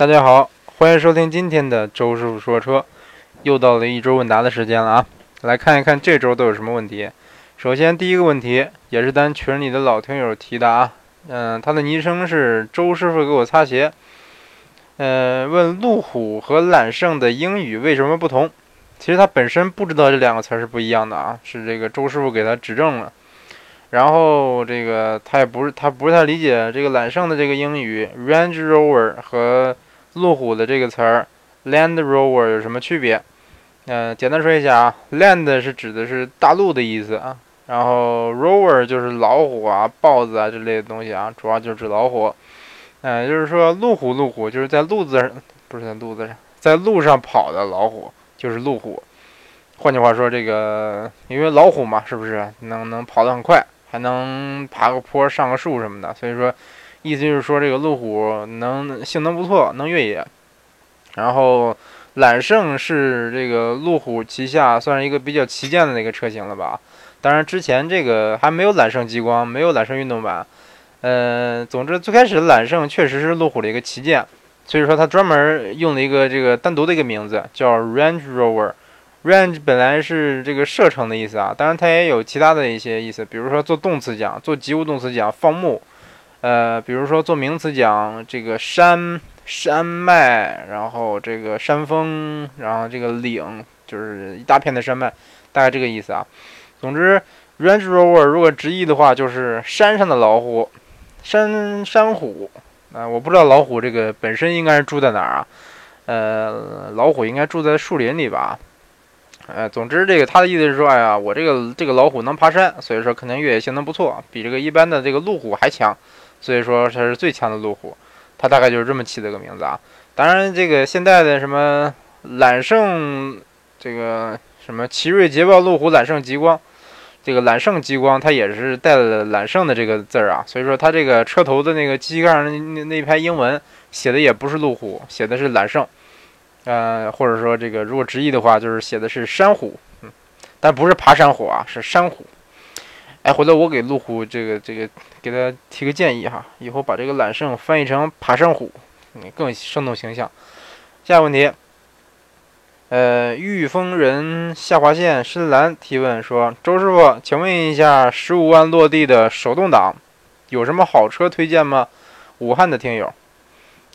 大家好，欢迎收听今天的周师傅说车，又到了一周问答的时间了啊！来看一看这周都有什么问题。首先第一个问题也是咱群里的老听友提的啊，嗯，他的昵称是周师傅给我擦鞋，呃，问路虎和揽胜的英语为什么不同？其实他本身不知道这两个词是不一样的啊，是这个周师傅给他指正了。然后这个他也不是他不是太理解这个揽胜的这个英语 Range Rover 和路虎的这个词儿，Land Rover 有什么区别？嗯，简单说一下啊，Land 是指的是大陆的意思啊，然后 Rover 就是老虎啊、豹子啊这类的东西啊，主要就是指老虎。嗯，就是说路虎，路虎就是在路子上，不是在路子上，在路上跑的老虎就是路虎。换句话说，这个因为老虎嘛，是不是能能跑得很快，还能爬个坡、上个树什么的？所以说。意思就是说，这个路虎能性能不错，能越野。然后，揽胜是这个路虎旗下算是一个比较旗舰的那个车型了吧？当然，之前这个还没有揽胜极光，没有揽胜运动版。嗯，总之最开始揽胜确实是路虎的一个旗舰，所以说它专门用了一个这个单独的一个名字，叫 Range Rover。Range 本来是这个射程的意思啊，当然它也有其他的一些意思，比如说做动词讲，做及物动词讲，放牧。呃，比如说做名词讲这个山山脉，然后这个山峰，然后这个岭，就是一大片的山脉，大概这个意思啊。总之，Range Rover 如果直译的话，就是山上的老虎，山山虎。啊，我不知道老虎这个本身应该是住在哪儿啊？呃，老虎应该住在树林里吧？呃，总之这个他的意思是说，哎呀，我这个这个老虎能爬山，所以说肯定越野性能不错，比这个一般的这个路虎还强。所以说它是最强的路虎，它大概就是这么起的个名字啊。当然，这个现在的什么揽胜，这个什么奇瑞捷豹路虎揽胜极光，这个揽胜极光它也是带了揽胜的这个字儿啊。所以说它这个车头的那个机盖上那那排英文写的也不是路虎，写的是揽胜，呃，或者说这个如果直译的话就是写的是山虎，但不是爬山虎啊，是山虎。回头我给路虎这个这个给他提个建议哈，以后把这个揽胜翻译成爬山虎，嗯，更生动形象。下一个问题，呃，御风人下划线深蓝提问说：周师傅，请问一下，十五万落地的手动挡有什么好车推荐吗？武汉的听友，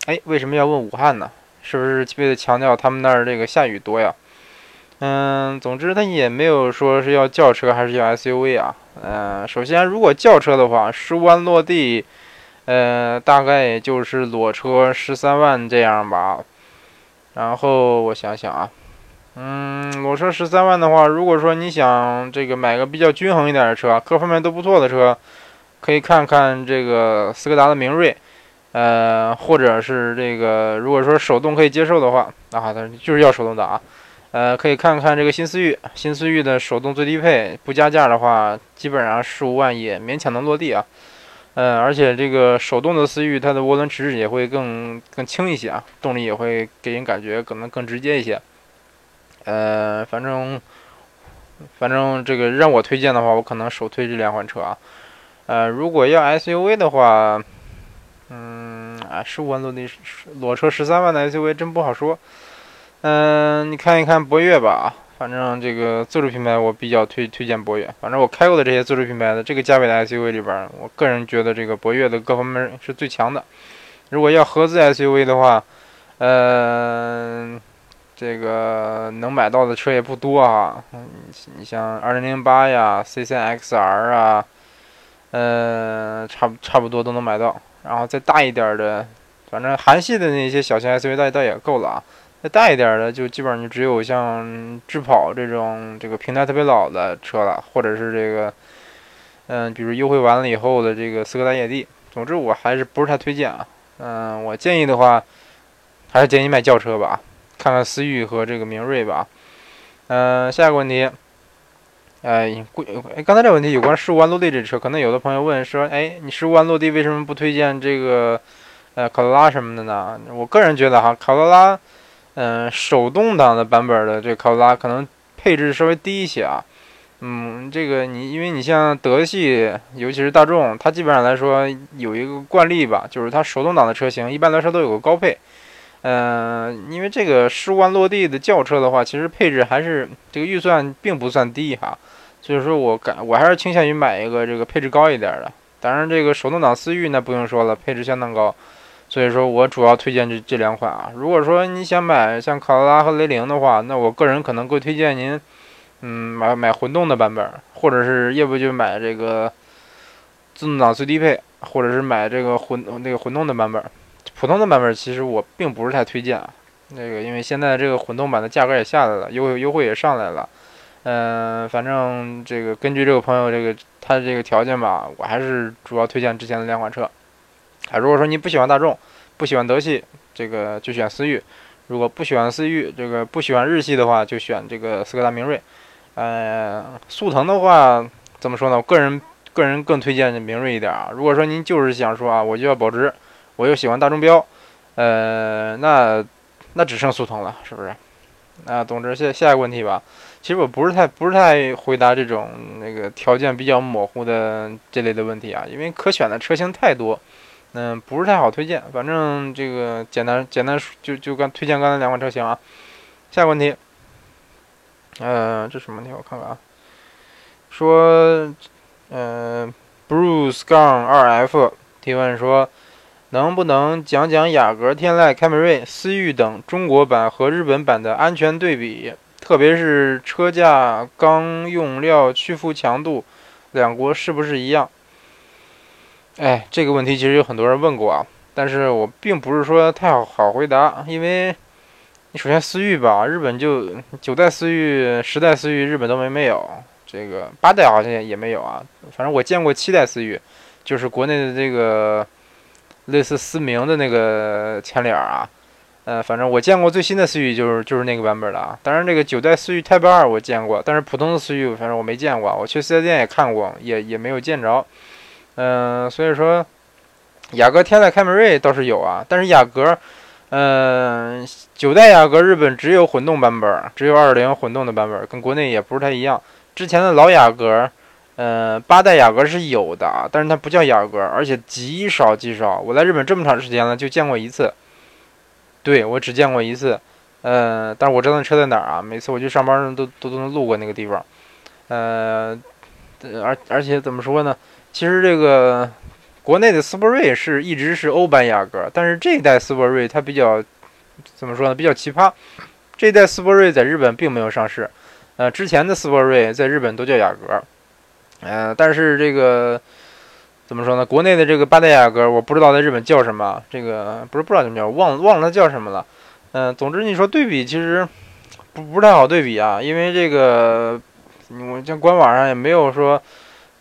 哎，为什么要问武汉呢？是不是为了强调他们那儿这个下雨多呀？嗯，总之他也没有说是要轿车还是要 SUV 啊。嗯，首先如果轿车的话，十五万落地，呃，大概也就是裸车十三万这样吧。然后我想想啊，嗯，裸车十三万的话，如果说你想这个买个比较均衡一点的车，各方面都不错的车，可以看看这个斯柯达的明锐，呃，或者是这个如果说手动可以接受的话，啊，它就是要手动挡啊。呃，可以看看这个新思域，新思域的手动最低配不加价的话，基本上十五万也勉强能落地啊。嗯，而且这个手动的思域，它的涡轮迟滞也会更更轻一些啊，动力也会给人感觉可能更直接一些。呃，反正反正这个让我推荐的话，我可能首推这两款车啊。呃，如果要 SUV 的话，嗯，啊，十五万落地裸车十三万的 SUV 真不好说。嗯，你看一看博越吧，反正这个自主品牌我比较推推荐博越。反正我开过的这些自主品牌的这个价位的 SUV 里边，我个人觉得这个博越的各方面是最强的。如果要合资 SUV 的话，嗯，这个能买到的车也不多啊。你像2008呀、C3XR 啊，嗯，差不差不多都能买到。然后再大一点的，反正韩系的那些小型 SUV 倒倒也够了啊。再大一点的，就基本上就只有像智跑这种这个平台特别老的车了，或者是这个，嗯，比如优惠完了以后的这个斯柯达野地。总之，我还是不是太推荐啊。嗯，我建议的话，还是建议买轿车吧，看看思域和这个明锐吧。嗯，下一个问题，哎，贵，刚才这个问题有关十五万落地这车，可能有的朋友问说，哎，你十五万落地为什么不推荐这个，呃，卡罗拉什么的呢？我个人觉得哈，卡罗拉。嗯，手动挡的版本的这个卡罗拉可能配置稍微低一些啊。嗯，这个你因为你像德系，尤其是大众，它基本上来说有一个惯例吧，就是它手动挡的车型一般来说都有个高配。嗯，因为这个十五万落地的轿车的话，其实配置还是这个预算并不算低哈，所以说我感我还是倾向于买一个这个配置高一点的。当然，这个手动挡思域那不用说了，配置相当高，所以说我主要推荐这这两款啊。如果说你想买像卡罗拉和雷凌的话，那我个人可能会推荐您，嗯，买买混动的版本，或者是要不就买这个自动挡最低配，或者是买这个混那个混动的版本。普通的版本其实我并不是太推荐，那个因为现在这个混动版的价格也下来了，优优惠也上来了，嗯，反正这个根据这个朋友这个他的这个条件吧，我还是主要推荐之前的两款车。啊，如果说你不喜欢大众，不喜欢德系，这个就选思域；如果不喜欢思域，这个不喜欢日系的话，就选这个斯柯达明锐。呃，速腾的话怎么说呢？我个人个人更推荐明锐一点啊。如果说您就是想说啊，我就要保值。我又喜欢大众标，呃，那那只剩速腾了，是不是？那总之下下一个问题吧。其实我不是太不是太回答这种那个条件比较模糊的这类的问题啊，因为可选的车型太多，嗯，不是太好推荐。反正这个简单简单就就刚推荐刚才两款车型啊。下一个问题，呃，这什么问题？我看看啊。说，呃，Bruce 杠二 F 提问说。能不能讲讲雅阁、天籁、凯美瑞、思域等中国版和日本版的安全对比，特别是车架、钢用料、屈服强度，两国是不是一样？哎，这个问题其实有很多人问过啊，但是我并不是说太好好回答，因为你首先思域吧，日本就九代思域、十代思域，日本都没没有，这个八代好像也没有啊，反正我见过七代思域，就是国内的这个。类似思明的那个前脸啊，呃，反正我见过最新的思域就是就是那个版本的啊。当然，这个九代思域 Type 二我见过，但是普通的思域反正我没见过。我去四 S 店也看过，也也没有见着。嗯，所以说雅阁、天籁、凯美瑞倒是有啊，但是雅阁，嗯，九代雅阁日本只有混动版本，只有二零混动的版本，跟国内也不是太一样。之前的老雅阁。呃，八代雅阁是有的，但是它不叫雅阁，而且极少极少。我在日本这么长时间了，就见过一次。对我只见过一次。呃，但是我知道那车在哪儿啊？每次我去上班都都都能路过那个地方。呃，而而且怎么说呢？其实这个国内的斯铂瑞是一直是欧版雅阁，但是这一代斯铂瑞它比较怎么说呢？比较奇葩。这一代斯铂瑞在日本并没有上市。呃，之前的斯铂瑞在日本都叫雅阁。嗯，但是这个怎么说呢？国内的这个八代雅阁，我不知道在日本叫什么。这个不是不知道怎么叫，忘忘了它叫什么了。嗯，总之你说对比，其实不不太好对比啊，因为这个我像官网上也没有说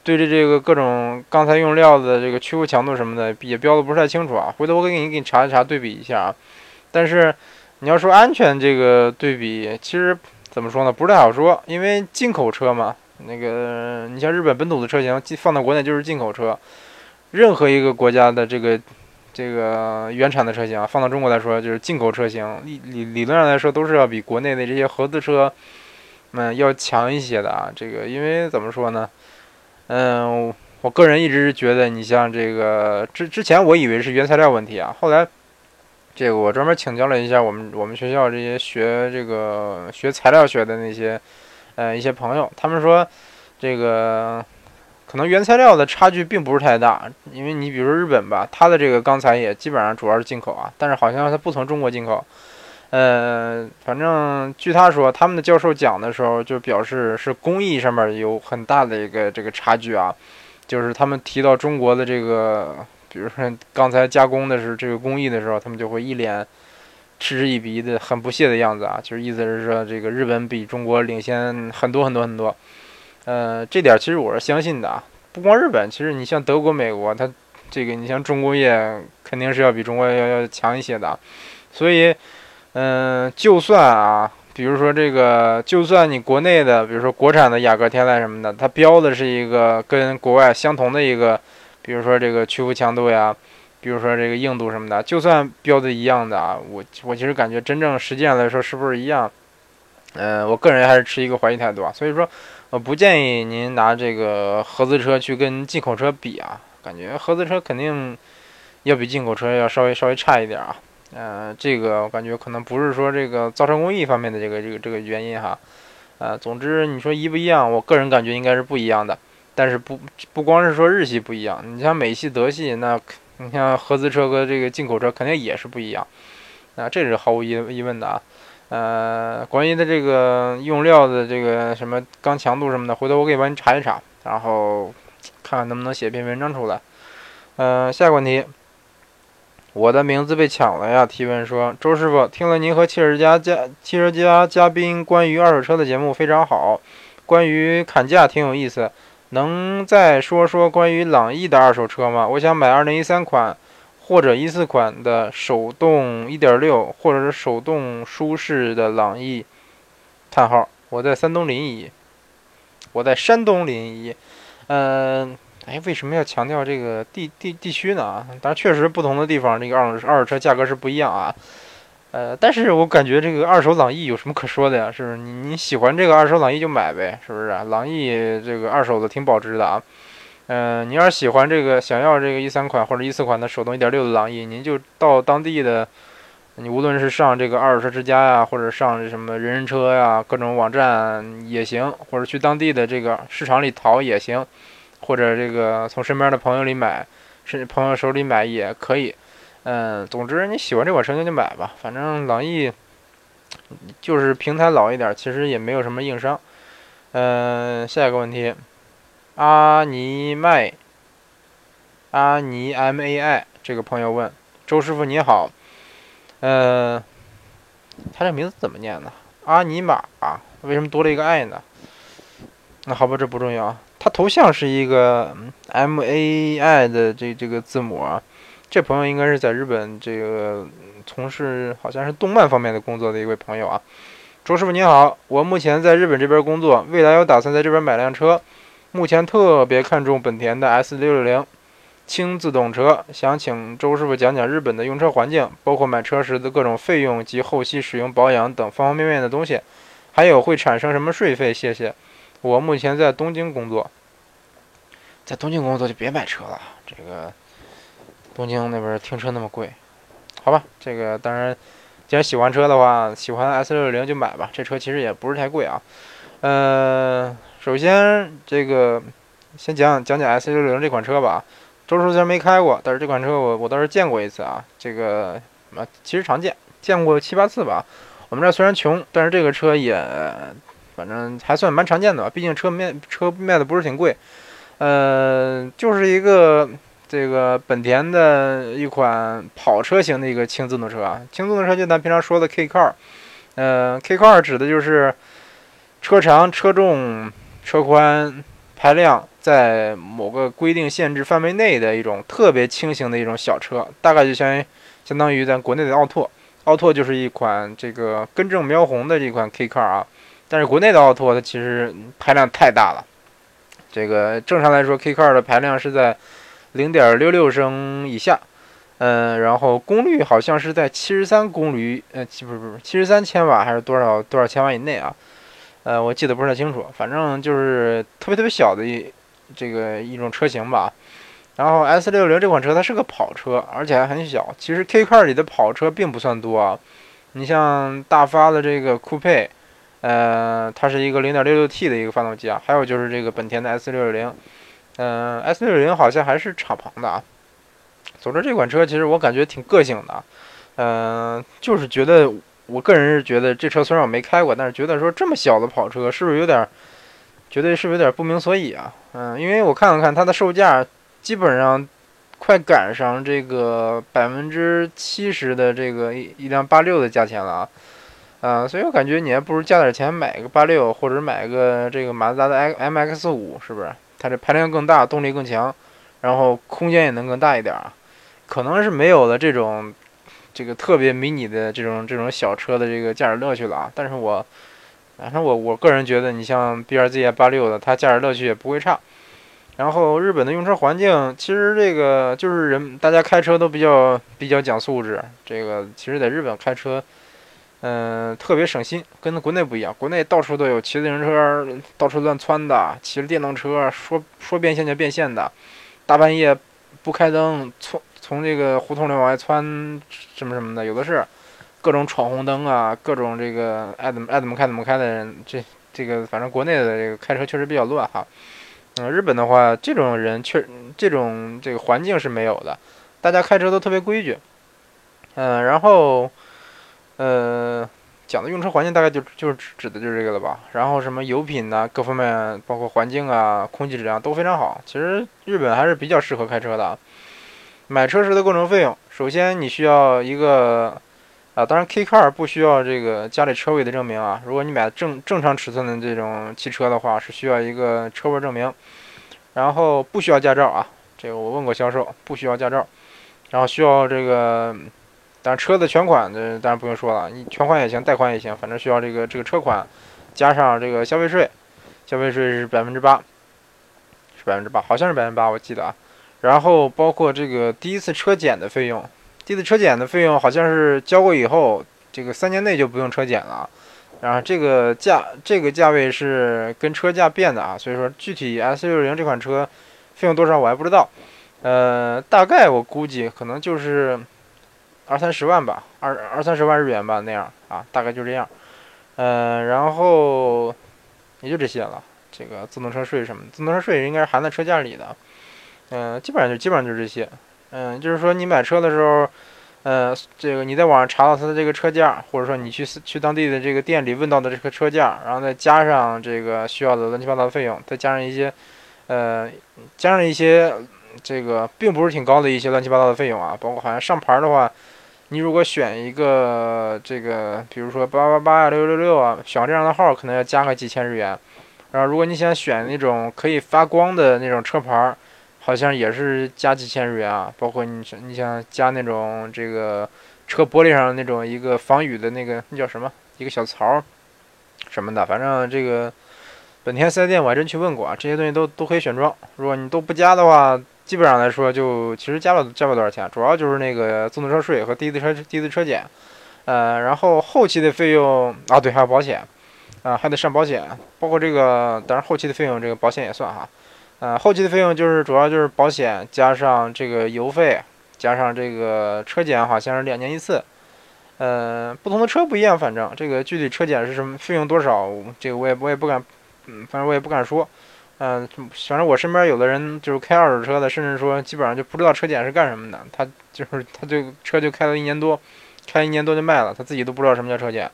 对着这个各种钢材用料的这个屈服强度什么的也标的不是太清楚啊。回头我给你给你查一查对比一下啊。但是你要说安全这个对比，其实怎么说呢？不是太好说，因为进口车嘛。那个，你像日本本土的车型，放到国内就是进口车。任何一个国家的这个这个原产的车型，放到中国来说就是进口车型。理理理论上来说，都是要比国内的这些合资车们要强一些的啊。这个，因为怎么说呢？嗯，我个人一直觉得，你像这个之之前，我以为是原材料问题啊。后来，这个我专门请教了一下我们我们学校这些学这个学材料学的那些。呃，一些朋友他们说，这个可能原材料的差距并不是太大，因为你比如说日本吧，它的这个钢材也基本上主要是进口啊，但是好像它不从中国进口。呃，反正据他说，他们的教授讲的时候就表示是工艺上面有很大的一个这个差距啊，就是他们提到中国的这个，比如说刚才加工的是这个工艺的时候，他们就会一脸。嗤之以鼻的，很不屑的样子啊，就是意思是说，这个日本比中国领先很多很多很多。呃，这点其实我是相信的啊。不光日本，其实你像德国、美国，它这个你像重工业肯定是要比中国要要强一些的。所以，嗯，就算啊，比如说这个，就算你国内的，比如说国产的雅阁、天籁什么的，它标的是一个跟国外相同的一个，比如说这个屈服强度呀。比如说这个硬度什么的，就算标的一样的啊，我我其实感觉真正实际上来说是不是一样？嗯，我个人还是持一个怀疑态度啊。所以说，我不建议您拿这个合资车去跟进口车比啊，感觉合资车肯定要比进口车要稍微稍微差一点啊。呃，这个我感觉可能不是说这个造车工艺方面的这个这个这个原因哈。呃，总之你说一不一样，我个人感觉应该是不一样的。但是不不光是说日系不一样，你像美系、德系，那你像合资车和这个进口车肯定也是不一样。啊，这是毫无疑疑问的啊。呃，关于的这个用料的这个什么钢强度什么的，回头我可以帮你查一查，然后看看能不能写篇文章出来。嗯，下一个问题，我的名字被抢了呀？提问说，周师傅听了您和汽车家嘉汽车家嘉宾关于二手车的节目非常好，关于砍价挺有意思，能再说说关于朗逸的二手车吗？我想买二零一三款。或者一四款的手动一点六，或者是手动舒适的朗逸，叹号，我在山东临沂，我在山东临沂，嗯，哎，为什么要强调这个地地地区呢？当然确实不同的地方这个二手二手车价格是不一样啊，呃，但是我感觉这个二手朗逸有什么可说的呀？是不是？你你喜欢这个二手朗逸就买呗，是不是？朗逸这个二手的挺保值的啊。嗯，你要是喜欢这个，想要这个一三款或者一四款的手动一点六的朗逸，您就到当地的，你无论是上这个二手车之家呀，或者上什么人人车呀，各种网站也行，或者去当地的这个市场里淘也行，或者这个从身边的朋友里买，甚至朋友手里买也可以。嗯，总之你喜欢这款车就买吧，反正朗逸就是平台老一点，其实也没有什么硬伤。嗯，下一个问题。阿尼麦，阿尼 M A I 这个朋友问周师傅你好，呃，他这名字怎么念呢？阿尼玛为什么多了一个 I 呢？那好吧，这不重要。他头像是一个 M A I 的这这个字母啊，这朋友应该是在日本这个从事好像是动漫方面的工作的一位朋友啊。周师傅你好，我目前在日本这边工作，未来有打算在这边买辆车。目前特别看重本田的 S 六六零轻自动车，想请周师傅讲讲日本的用车环境，包括买车时的各种费用及后期使用保养等方方面面的东西，还有会产生什么税费？谢谢。我目前在东京工作，在东京工作就别买车了，这个东京那边停车那么贵，好吧？这个当然，既然喜欢车的话，喜欢 S 六六零就买吧，这车其实也不是太贵啊，嗯。首先，这个先讲讲讲 S 六六零这款车吧。周叔虽然没开过，但是这款车我我倒是见过一次啊。这个啊，其实常见，见过七八次吧。我们这虽然穷，但是这个车也反正还算蛮常见的吧。毕竟车卖车卖的不是挺贵。呃，就是一个这个本田的一款跑车型的一个轻自动车啊。轻自动车就咱平常说的 K car。呃，K car 指的就是车长、车重。车宽、排量在某个规定限制范围内的一种特别轻型的一种小车，大概就相于相当于咱国内的奥拓。奥拓就是一款这个根正苗红的这款 K car 啊，但是国内的奥拓它其实排量太大了。这个正常来说，K car 的排量是在零点六六升以下，嗯，然后功率好像是在七十三公里，呃，不是不是七十三千瓦还是多少多少千瓦以内啊？呃，我记得不是太清楚，反正就是特别特别小的一这个一种车型吧。然后 S 六零这款车它是个跑车，而且还很小。其实 K car 里的跑车并不算多啊。你像大发的这个酷配，呃，它是一个 0.66T 的一个发动机啊。还有就是这个本田的 S 六六零，嗯，S 六六零好像还是敞篷的啊。总之这款车其实我感觉挺个性的，嗯，就是觉得。我个人是觉得这车虽然我没开过，但是觉得说这么小的跑车是不是有点，觉得是不是有点不明所以啊？嗯，因为我看了看它的售价，基本上快赶上这个百分之七十的这个一一辆八六的价钱了啊，啊，所以我感觉你还不如加点钱买个八六，或者买个这个马自达的 M X 五，是不是？它这排量更大，动力更强，然后空间也能更大一点啊，可能是没有了这种。这个特别迷你的这种这种小车的这个驾驶乐趣了啊！但是我，反正我我个人觉得，你像 B R Z 八六的，它驾驶乐趣也不会差。然后日本的用车环境，其实这个就是人大家开车都比较比较讲素质。这个其实在日本开车，嗯，特别省心，跟国内不一样。国内到处都有骑自行车到处乱窜的，骑着电动车说说变线就变线的，大半夜不开灯从。从这个胡同里往外窜，什么什么的，有的是，各种闯红灯啊，各种这个爱怎么爱怎么开怎么开的人，这这个反正国内的这个开车确实比较乱哈。嗯，日本的话，这种人确这种这个环境是没有的，大家开车都特别规矩。嗯，然后，呃，讲的用车环境大概就就是指的就是这个了吧。然后什么油品呐，各方面包括环境啊，空气质量都非常好。其实日本还是比较适合开车的。买车时的构成费用，首先你需要一个啊，当然 K car 不需要这个家里车位的证明啊。如果你买正正常尺寸的这种汽车的话，是需要一个车位证明。然后不需要驾照啊，这个我问过销售，不需要驾照。然后需要这个。但车的全款，这当然不用说了，你全款也行，贷款也行，反正需要这个这个车款，加上这个消费税，消费税是百分之八，是百分之八，好像是百分之八，我记得啊。然后包括这个第一次车检的费用，第一次车检的费用好像是交过以后，这个三年内就不用车检了。然后这个价，这个价位是跟车价变的啊，所以说具体 S 六零这款车费用多少我还不知道，呃，大概我估计可能就是。二三十万吧，二二三十万日元吧，那样啊，大概就这样。嗯，然后也就这些了。这个自动车税什么，自动车税应该是含在车价里的。嗯，基本上就基本上就这些。嗯，就是说你买车的时候，呃，这个你在网上查到它的这个车价，或者说你去去当地的这个店里问到的这个车价，然后再加上这个需要的乱七八糟的费用，再加上一些，呃，加上一些这个并不是挺高的一些乱七八糟的费用啊，包括好像上牌的话。你如果选一个这个，比如说八八八啊、六六六啊，选这样的号可能要加个几千日元。然后如果你想选那种可以发光的那种车牌，好像也是加几千日元啊。包括你你想加那种这个车玻璃上那种一个防雨的那个那叫什么一个小槽什么的，反正这个本田四 S 店我还真去问过啊，这些东西都都可以选装。如果你都不加的话。基本上来说，就其实加了加不了多少钱，主要就是那个自动车税和第一次车第一次车检，呃，然后后期的费用啊，对，还有保险，啊，还得上保险，包括这个，当然后期的费用这个保险也算哈，呃，后期的费用就是主要就是保险加上这个油费，加上这个车检，好像是两年一次，呃，不同的车不一样，反正这个具体车检是什么费用多少，这个我也我也不敢，嗯，反正我也不敢说。嗯，反正我身边有的人就是开二手车的，甚至说基本上就不知道车检是干什么的。他就是他就车就开了一年多，开一年多就卖了，他自己都不知道什么叫车检。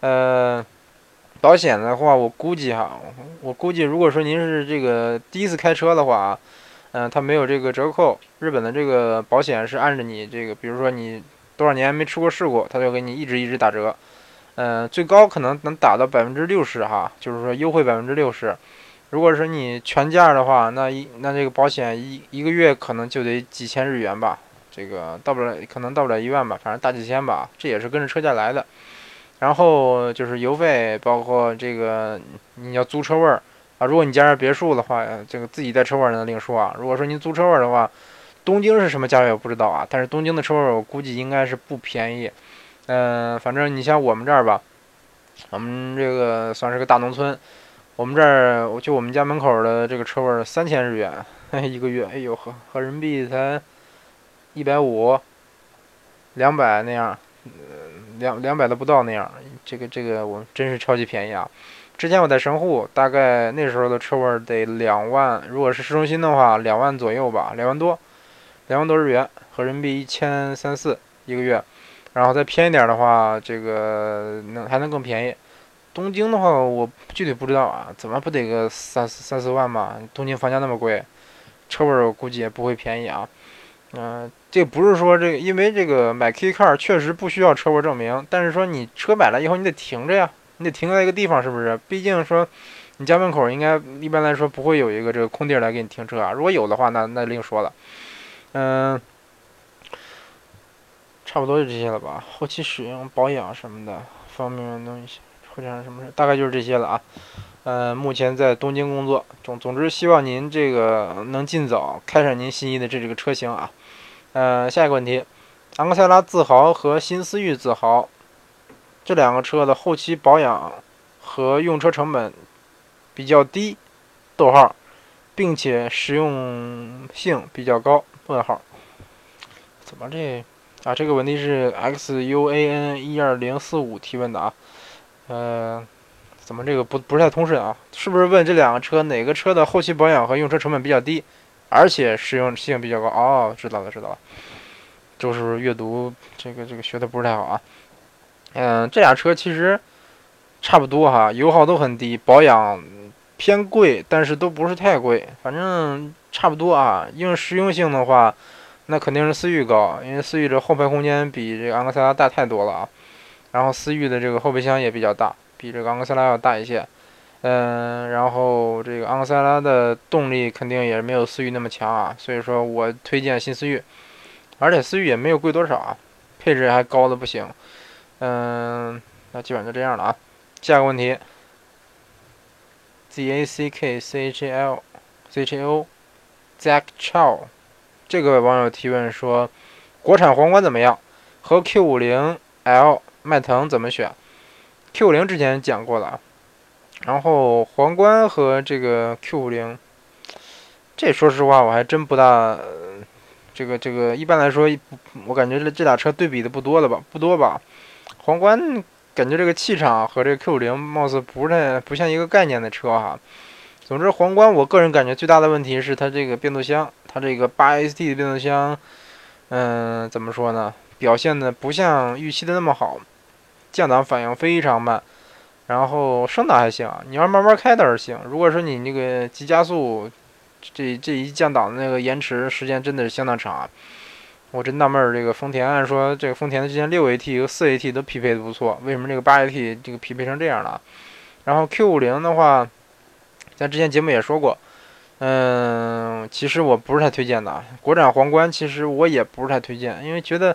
呃，保险的话，我估计哈，我估计如果说您是这个第一次开车的话，嗯，他没有这个折扣。日本的这个保险是按着你这个，比如说你多少年没出过事故，他就给你一直一直打折。嗯，最高可能能打到百分之六十哈，就是说优惠百分之六十。如果是你全价的话，那一那这个保险一一个月可能就得几千日元吧，这个到不了，可能到不了一万吧，反正大几千吧，这也是跟着车价来的。然后就是油费，包括这个你要租车位儿啊，如果你家是别墅的话，这个自己带车位儿那另说啊。如果说您租车位儿的话，东京是什么价位我不知道啊，但是东京的车位儿我估计应该是不便宜。嗯，反正你像我们这儿吧，我们这个算是个大农村。我们这儿就我们家门口的这个车位三千日元 一个月，哎呦呵，合人民币才一百五、两百那样，两两百都不到那样。这个这个我真是超级便宜啊！之前我在神户，大概那时候的车位得两万，如果是市中心的话，两万左右吧，两万多，两万多日元，合人民币一千三四一个月。然后再偏一点的话，这个能还能更便宜。东京的话，我具体不知道啊，怎么不得个三四三四万嘛？东京房价那么贵，车位我估计也不会便宜啊。嗯，这不是说这个，因为这个买 K car 确实不需要车位证明，但是说你车买了以后你得停着呀，你得停在一个地方，是不是？毕竟说你家门口应该一般来说不会有一个这个空地来给你停车啊。如果有的话，那那另说了。嗯，差不多就这些了吧？后期使用、保养什么的方面东西。会产生什么事？大概就是这些了啊。呃，目前在东京工作。总总之，希望您这个能尽早开上您心仪的这这个车型啊。呃，下一个问题，昂克赛拉自豪和新思域自豪这两个车的后期保养和用车成本比较低，逗号，并且实用性比较高，问号。怎么这啊？这个问题是 x u a n 一二零四五提问的啊，呃，怎么这个不不是太通顺啊？是不是问这两个车哪个车的后期保养和用车成本比较低，而且实用性比较高？哦，知道了知道了，就是阅读这个这个学的不是太好啊。嗯，这俩车其实差不多哈，油耗都很低，保养偏贵，但是都不是太贵，反正差不多啊。用实用性的话，那肯定是思域高，因为思域这后排空间比这个昂克赛拉大太多了啊。然后思域的这个后备箱也比较大，比这个昂克赛拉要大一些。嗯，然后这个昂克赛拉的动力肯定也没有思域那么强啊，所以说我推荐新思域，而且思域也没有贵多少啊，配置还高的不行。嗯，那基本上就这样了啊。下个问题，Z A C K C H L C H O，Zack Chow，这个网友提问说，国产皇冠怎么样？和 Q 五零 L 迈腾怎么选？Q 五零之前讲过了，然后皇冠和这个 Q 五零，这说实话我还真不大，这个这个一般来说，我感觉这这俩车对比的不多了吧？不多吧？皇冠感觉这个气场和这个 Q 五零貌似不是太不像一个概念的车哈。总之，皇冠我个人感觉最大的问题是它这个变速箱，它这个八 AT 的变速箱，嗯，怎么说呢？表现的不像预期的那么好，降档反应非常慢，然后升档还行，你要慢慢开倒是行。如果说你那个急加速，这这一降档的那个延迟时间真的是相当长啊。我真纳闷儿，这个丰田按说这个丰田的之前六 AT 和四 AT 都匹配的不错，为什么这个八 AT 这个匹配成这样了？然后 Q 五零的话，咱之前节目也说过，嗯，其实我不是太推荐的。国产皇冠其实我也不是太推荐，因为觉得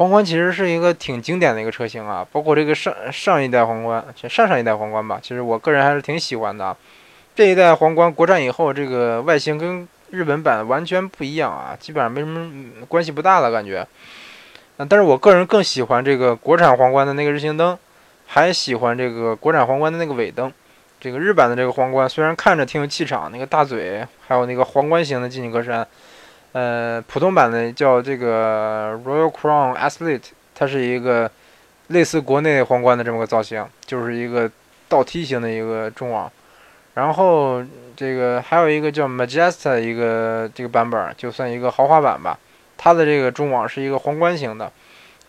皇冠其实是一个挺经典的一个车型啊，包括这个上上一代皇冠，上上一代皇冠吧，其实我个人还是挺喜欢的。这一代皇冠国产以后，这个外形跟日本版完全不一样啊，基本上没什么关系不大了感觉。嗯，但是我个人更喜欢这个国产皇冠的那个日行灯，还喜欢这个国产皇冠的那个尾灯。这个日版的这个皇冠虽然看着挺有气场，那个大嘴，还有那个皇冠型的进气格栅。呃，普通版的叫这个 Royal Crown Athlete，它是一个类似国内皇冠的这么个造型，就是一个倒梯形的一个中网。然后这个还有一个叫 Majesta 一个这个版本，就算一个豪华版吧。它的这个中网是一个皇冠型的，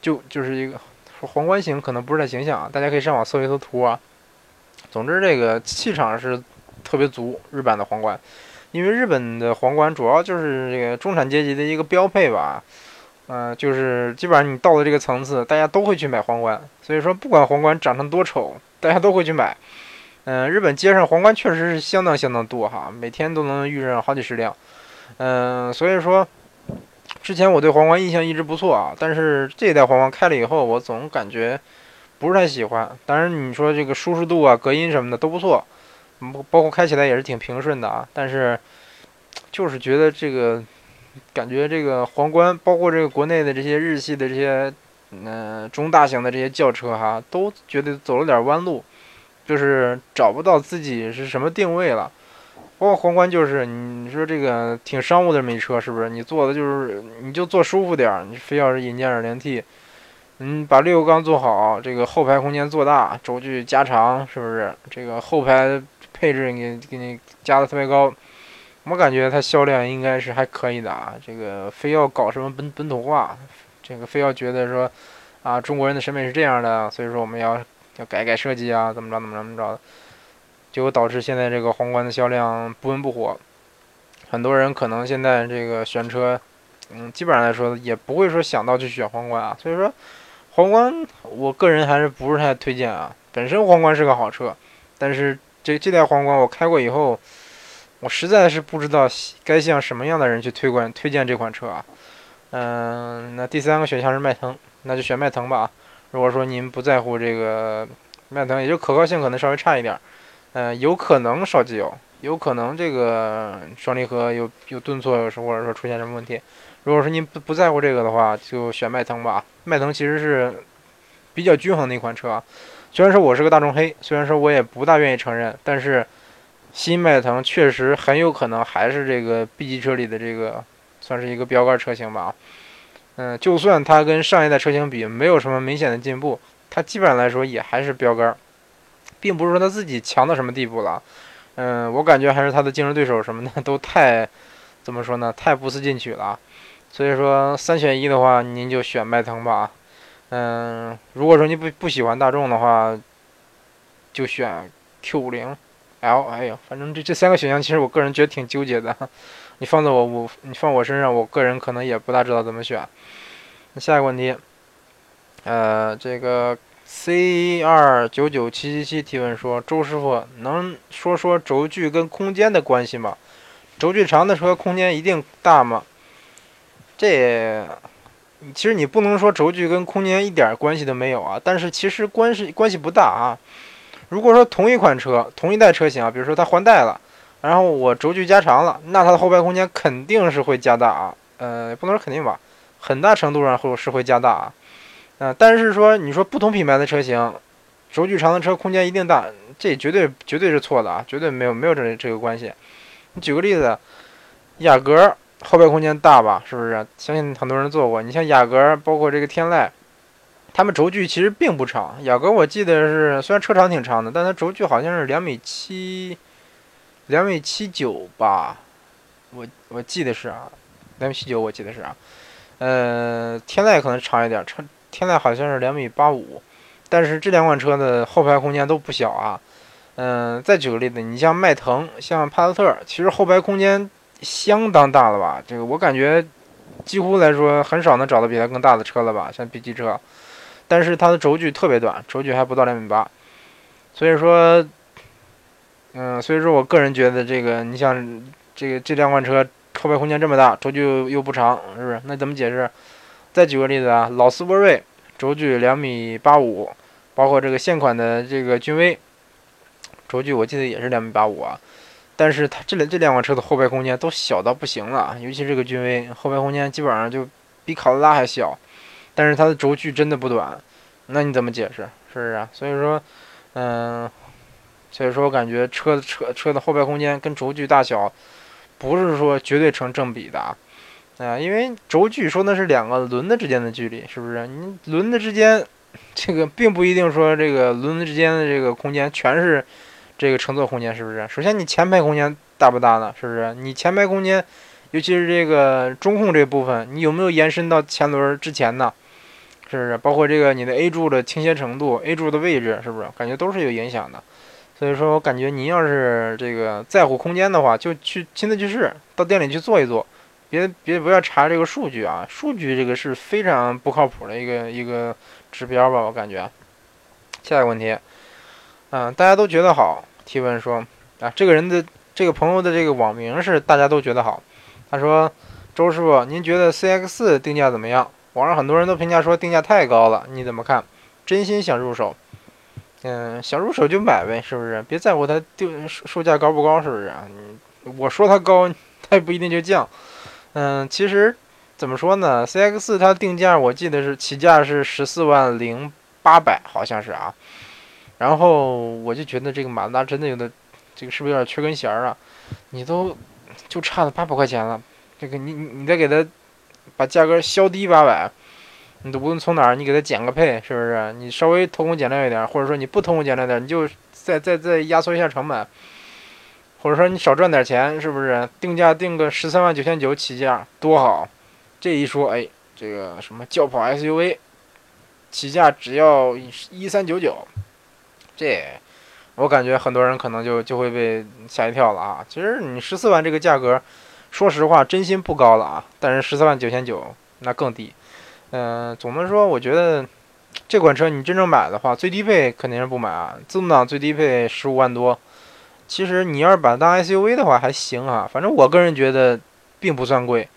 就就是一个皇冠型，可能不是太形象啊。大家可以上网搜一搜图啊。总之，这个气场是特别足，日版的皇冠，因为日本的皇冠主要就是这个中产阶级的一个标配吧。嗯，就是基本上你到了这个层次，大家都会去买皇冠。所以说，不管皇冠长成多丑，大家都会去买。嗯，日本街上皇冠确实是相当相当多哈，每天都能遇上好几十辆。嗯，所以说之前我对皇冠印象一直不错啊，但是这一代皇冠开了以后，我总感觉不是太喜欢。当然你说这个舒适度啊、隔音什么的都不错，包括开起来也是挺平顺的啊，但是就是觉得这个感觉这个皇冠，包括这个国内的这些日系的这些嗯中大型的这些轿车哈，都觉得走了点弯路。就是找不到自己是什么定位了，包括皇冠，就是你说这个挺商务的这么一车，是不是？你坐的就是你就坐舒服点儿，你非要是引进 2.0T，嗯，把六缸做好，这个后排空间做大，轴距加长，是不是？这个后排配置给给你加的特别高，我感觉它销量应该是还可以的啊。这个非要搞什么本本土化，这个非要觉得说啊中国人的审美是这样的，所以说我们要。要改改设计啊，怎么着怎么着怎么着的，结果导致现在这个皇冠的销量不温不火。很多人可能现在这个选车，嗯，基本上来说也不会说想到去选皇冠啊。所以说，皇冠我个人还是不是太推荐啊。本身皇冠是个好车，但是这这代皇冠我开过以后，我实在是不知道该向什么样的人去推广推荐这款车啊。嗯，那第三个选项是迈腾，那就选迈腾吧。如果说您不在乎这个迈腾，也就可靠性可能稍微差一点，嗯，有可能烧机油，有可能这个双离合有有顿挫，或者说出现什么问题。如果说您不不在乎这个的话，就选迈腾吧。迈腾其实是比较均衡的一款车啊，虽然说我是个大众黑，虽然说我也不大愿意承认，但是新迈腾确实很有可能还是这个 B 级车里的这个算是一个标杆车型吧。嗯，就算它跟上一代车型比没有什么明显的进步，它基本上来说也还是标杆，并不是说它自己强到什么地步了。嗯，我感觉还是它的竞争对手什么的都太，怎么说呢？太不思进取了。所以说三选一的话，您就选迈腾吧。嗯，如果说你不不喜欢大众的话，就选 Q 五零 L。哎呀，反正这这三个选项其实我个人觉得挺纠结的。你放在我我你放我身上，我个人可能也不大知道怎么选。那下一个问题，呃，这个 C 二九九七七七提问说：周师傅能说说轴距跟空间的关系吗？轴距长的车空间一定大吗？这其实你不能说轴距跟空间一点关系都没有啊，但是其实关系关系不大啊。如果说同一款车、同一代车型啊，比如说它换代了，然后我轴距加长了，那它的后排空间肯定是会加大啊。呃，不能说肯定吧。很大程度上会是会加大啊，嗯，但是说你说不同品牌的车型，轴距长的车空间一定大，这绝对绝对是错的啊，绝对没有没有这这个关系。你举个例子，雅阁后排空间大吧，是不是？相信很多人坐过。你像雅阁，包括这个天籁，它们轴距其实并不长。雅阁我记得是虽然车长挺长的，但它轴距好像是两米七，两米七九吧，我我记得是啊，两米七九我记得是啊。呃，天籁可能长一点，车天籁好像是两米八五，但是这两款车的后排空间都不小啊。嗯，再举个例子，你像迈腾、像帕萨特，其实后排空间相当大了吧？这个我感觉几乎来说很少能找到比它更大的车了吧？像 B 级车，但是它的轴距特别短，轴距还不到两米八，所以说，嗯，所以说我个人觉得这个，你像这个这两款车。后排空间这么大，轴距又不长，是不是？那怎么解释？再举个例子啊，老斯铂瑞轴距两米八五，包括这个现款的这个君威，轴距我记得也是两米八五啊。但是它这两这两款车的后排空间都小到不行了，尤其这个君威后排空间基本上就比考拉还小，但是它的轴距真的不短，那你怎么解释？是不是啊？所以说，嗯，所以说我感觉车的车车的后排空间跟轴距大小。不是说绝对成正比的啊，啊，因为轴距说那是两个轮子之间的距离，是不是？你轮子之间，这个并不一定说这个轮子之间的这个空间全是这个乘坐空间，是不是？首先你前排空间大不大呢？是不是？你前排空间，尤其是这个中控这部分，你有没有延伸到前轮之前呢？是不是？包括这个你的 A 柱的倾斜程度，A 柱的位置，是不是？感觉都是有影响的。所以说，我感觉您要是这个在乎空间的话，就去亲自去试，到店里去坐一坐，别别不要查这个数据啊，数据这个是非常不靠谱的一个一个指标吧，我感觉。下一个问题，嗯，大家都觉得好，提问说啊，这个人的这个朋友的这个网名是大家都觉得好，他说，周师傅，您觉得 CX 定价怎么样？网上很多人都评价说定价太高了，你怎么看？真心想入手。嗯，想入手就买呗，是不是？别在乎它定售价高不高，是不是啊？我说它高，它也不一定就降。嗯，其实怎么说呢？CX 它定价我记得是起价是十四万零八百，好像是啊。然后我就觉得这个马自达真的有的，这个是不是有点缺根弦儿啊？你都就差了八百块钱了，这个你你你再给它把价格削低八百。你都不用从哪儿，你给他减个配，是不是？你稍微偷工减料一点，或者说你不偷工减料点，你就再再再压缩一下成本，或者说你少赚点钱，是不是？定价定个十三万九千九起价，多好！这一说，哎，这个什么轿跑 SUV，起价只要一三九九，这我感觉很多人可能就就会被吓一跳了啊！其实你十四万这个价格，说实话真心不高了啊，但是十四万九千九那更低。嗯，总的说，我觉得这款车你真正买的话，最低配肯定是不买啊。自动挡最低配十五万多，其实你要是把它当 SUV 的话还行啊。反正我个人觉得并不算贵。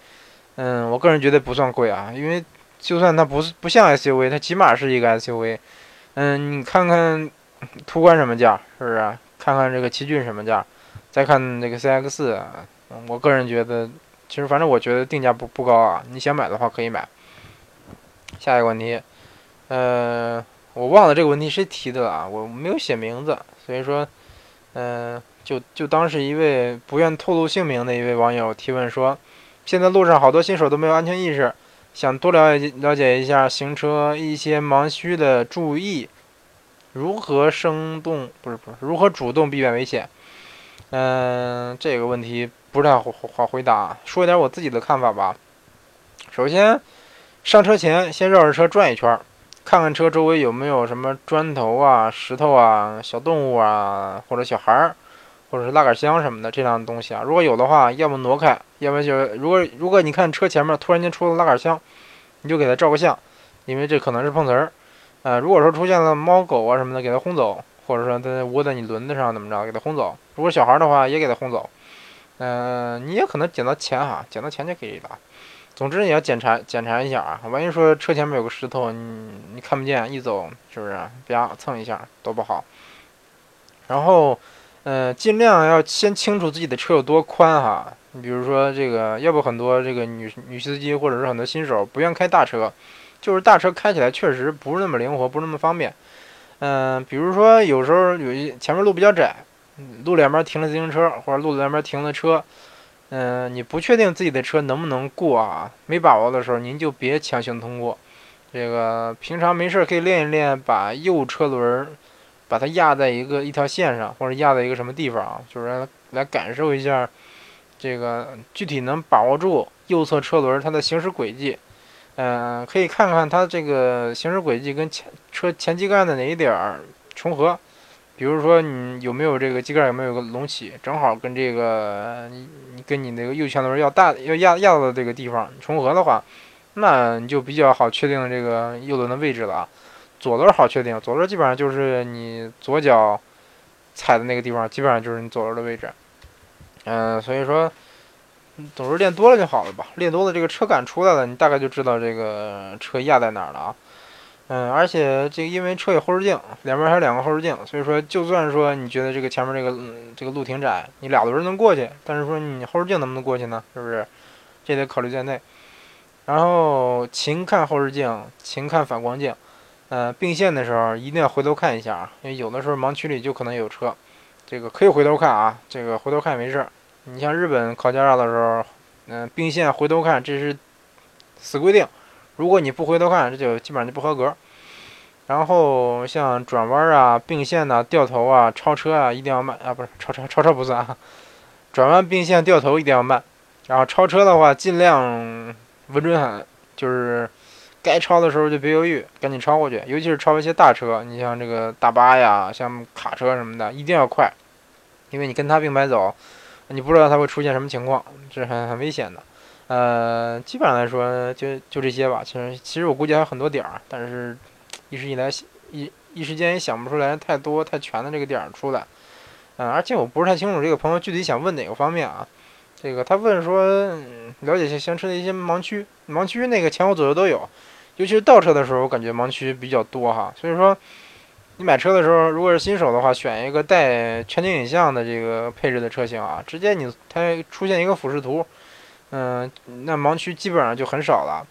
嗯，我个人觉得不算贵啊，因为就算它不是不像 SUV，它起码是一个 SUV。嗯，你看看途观什么价，是不是？看看这个奇骏什么价，再看那个 CX，我个人觉得，其实反正我觉得定价不不高啊。你想买的话可以买。下一个问题，呃，我忘了这个问题谁提的了啊？我没有写名字，所以说，嗯，就就当是一位不愿透露姓名的一位网友提问说：现在路上好多新手都没有安全意识，想多了解了解一下行车一些盲区的注意，如何生动不是不是如何主动避免危险？嗯，这个问题不太好好回答。说一点我自己的看法吧。首先，上车前先绕着车转一圈，看看车周围有没有什么砖头啊、石头啊、小动物啊，或者小孩儿，或者是拉杆箱什么的这样的东西啊。如果有的话，要么挪开，要么就是如果如果你看车前面突然间出了拉杆箱，你就给它照个相，因为这可能是碰瓷儿。呃，如果说出现了猫狗啊什么的，给它轰走。或者说它窝在你轮子上怎么着，给它轰走。如果小孩的话，也给它轰走。嗯，你也可能捡到钱哈，捡到钱就可以了。总之你要检查检查一下啊，万一说车前面有个石头，你你看不见，一走是不是？啪蹭一下多不好。然后，嗯，尽量要先清楚自己的车有多宽哈。你比如说这个，要不很多这个女女司机或者是很多新手不愿开大车，就是大车开起来确实不是那么灵活，不是那么方便。嗯，比如说有时候有一前面路比较窄，路两边停了自行车，或者路两边停了车，嗯，你不确定自己的车能不能过啊，没把握的时候，您就别强行通过。这个平常没事可以练一练，把右车轮把它压在一个一条线上，或者压在一个什么地方啊，就是来感受一下这个具体能把握住右侧车轮它的行驶轨迹。嗯，可以看看它这个行驶轨迹跟前车前机盖的哪一点儿重合，比如说你有没有这个机盖有没有个隆起，正好跟这个你你跟你那个右前轮要大要压压到这个地方重合的话，那你就比较好确定这个右轮的位置了。左轮好确定，左轮基本上就是你左脚踩的那个地方，基本上就是你左轮的位置。嗯，所以说。总之练多了就好了吧，练多了这个车感出来了，你大概就知道这个车压在哪儿了啊。嗯，而且这个因为车有后视镜，两边还有两个后视镜，所以说就算说你觉得这个前面这个这个路挺窄，你俩轮能过去，但是说你后视镜能不能过去呢？是不是？这得考虑在内。然后勤看后视镜，勤看反光镜。呃，并线的时候一定要回头看一下啊，因为有的时候盲区里就可能有车，这个可以回头看啊，这个回头看也没事。你像日本考驾照的时候，嗯，并线回头看，这是死规定。如果你不回头看，这就基本上就不合格。然后像转弯啊、并线呐、掉头啊、超车啊，一定要慢啊，不是超车，超车不算啊。转弯、并线、掉头一定要慢。然后超车的话，尽量稳准狠，就是该超的时候就别犹豫，赶紧超过去。尤其是超一些大车，你像这个大巴呀、像卡车什么的，一定要快，因为你跟它并排走。你不知道它会出现什么情况，这很很危险的。呃，基本上来说就就这些吧。其实其实我估计还有很多点儿，但是一时以来一一时间也想不出来太多太全的这个点儿出来。嗯，而且我不是太清楚这个朋友具体想问哪个方面啊。这个他问说了解一下行车的一些盲区，盲区那个前后左右都有，尤其是倒车的时候，我感觉盲区比较多哈。所以说。你买车的时候，如果是新手的话，选一个带全景影像的这个配置的车型啊，直接你它出现一个俯视图，嗯，那盲区基本上就很少了。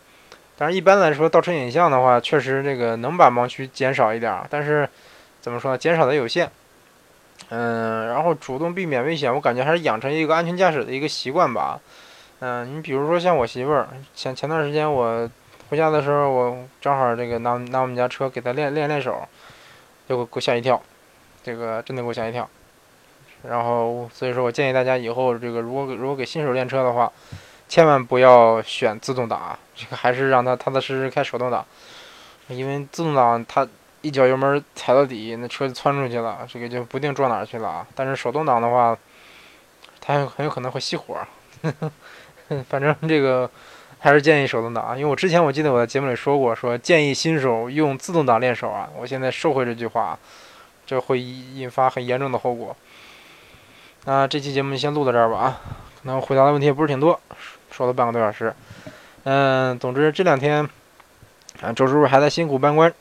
但是一般来说，倒车影像的话，确实这个能把盲区减少一点，但是怎么说呢，减少的有限。嗯，然后主动避免危险，我感觉还是养成一个安全驾驶的一个习惯吧。嗯，你比如说像我媳妇儿，前前段时间我回家的时候，我正好这个拿拿我们家车给她练练练手。就给我吓一跳，这个真的给我吓一跳。然后，所以说我建议大家以后这个如果如果给新手练车的话，千万不要选自动挡啊，这个还是让他踏踏实实开手动挡，因为自动挡它一脚油门踩到底，那车就窜出去了，这个就不定撞哪儿去了啊。但是手动挡的话，它很有可能会熄火，反正这个。还是建议手动挡啊，因为我之前我记得我在节目里说过，说建议新手用自动挡练手啊。我现在收回这句话，这会引发很严重的后果。那这期节目先录到这儿吧啊，可能回答的问题也不是挺多，说了半个多小时。嗯，总之这两天啊，周叔叔还在辛苦搬砖，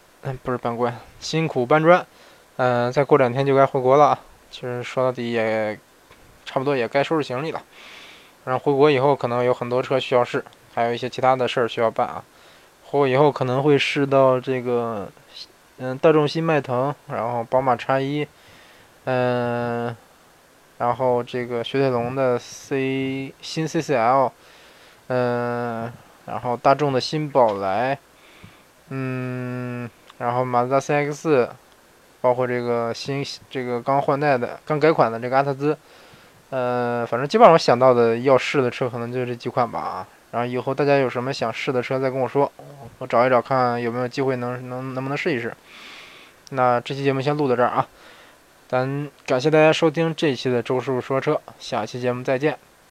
不是搬砖，辛苦搬砖。嗯，再过两天就该回国了啊。其实说到底也差不多也该收拾行李了。然后回国以后可能有很多车需要试。还有一些其他的事儿需要办啊，或以后可能会试到这个，嗯，大众新迈腾，然后宝马叉一，嗯，然后这个雪铁龙的 C 新 CCL，嗯，然后大众的新宝来，嗯，然后马自达 CX，包括这个新这个刚换代的、刚改款的这个阿特兹，呃，反正基本上我想到的要试的车可能就这几款吧。然后以后大家有什么想试的车，再跟我说，我找一找看有没有机会能能能不能试一试。那这期节目先录到这儿啊，咱感谢大家收听这期的周师傅说车，下期节目再见。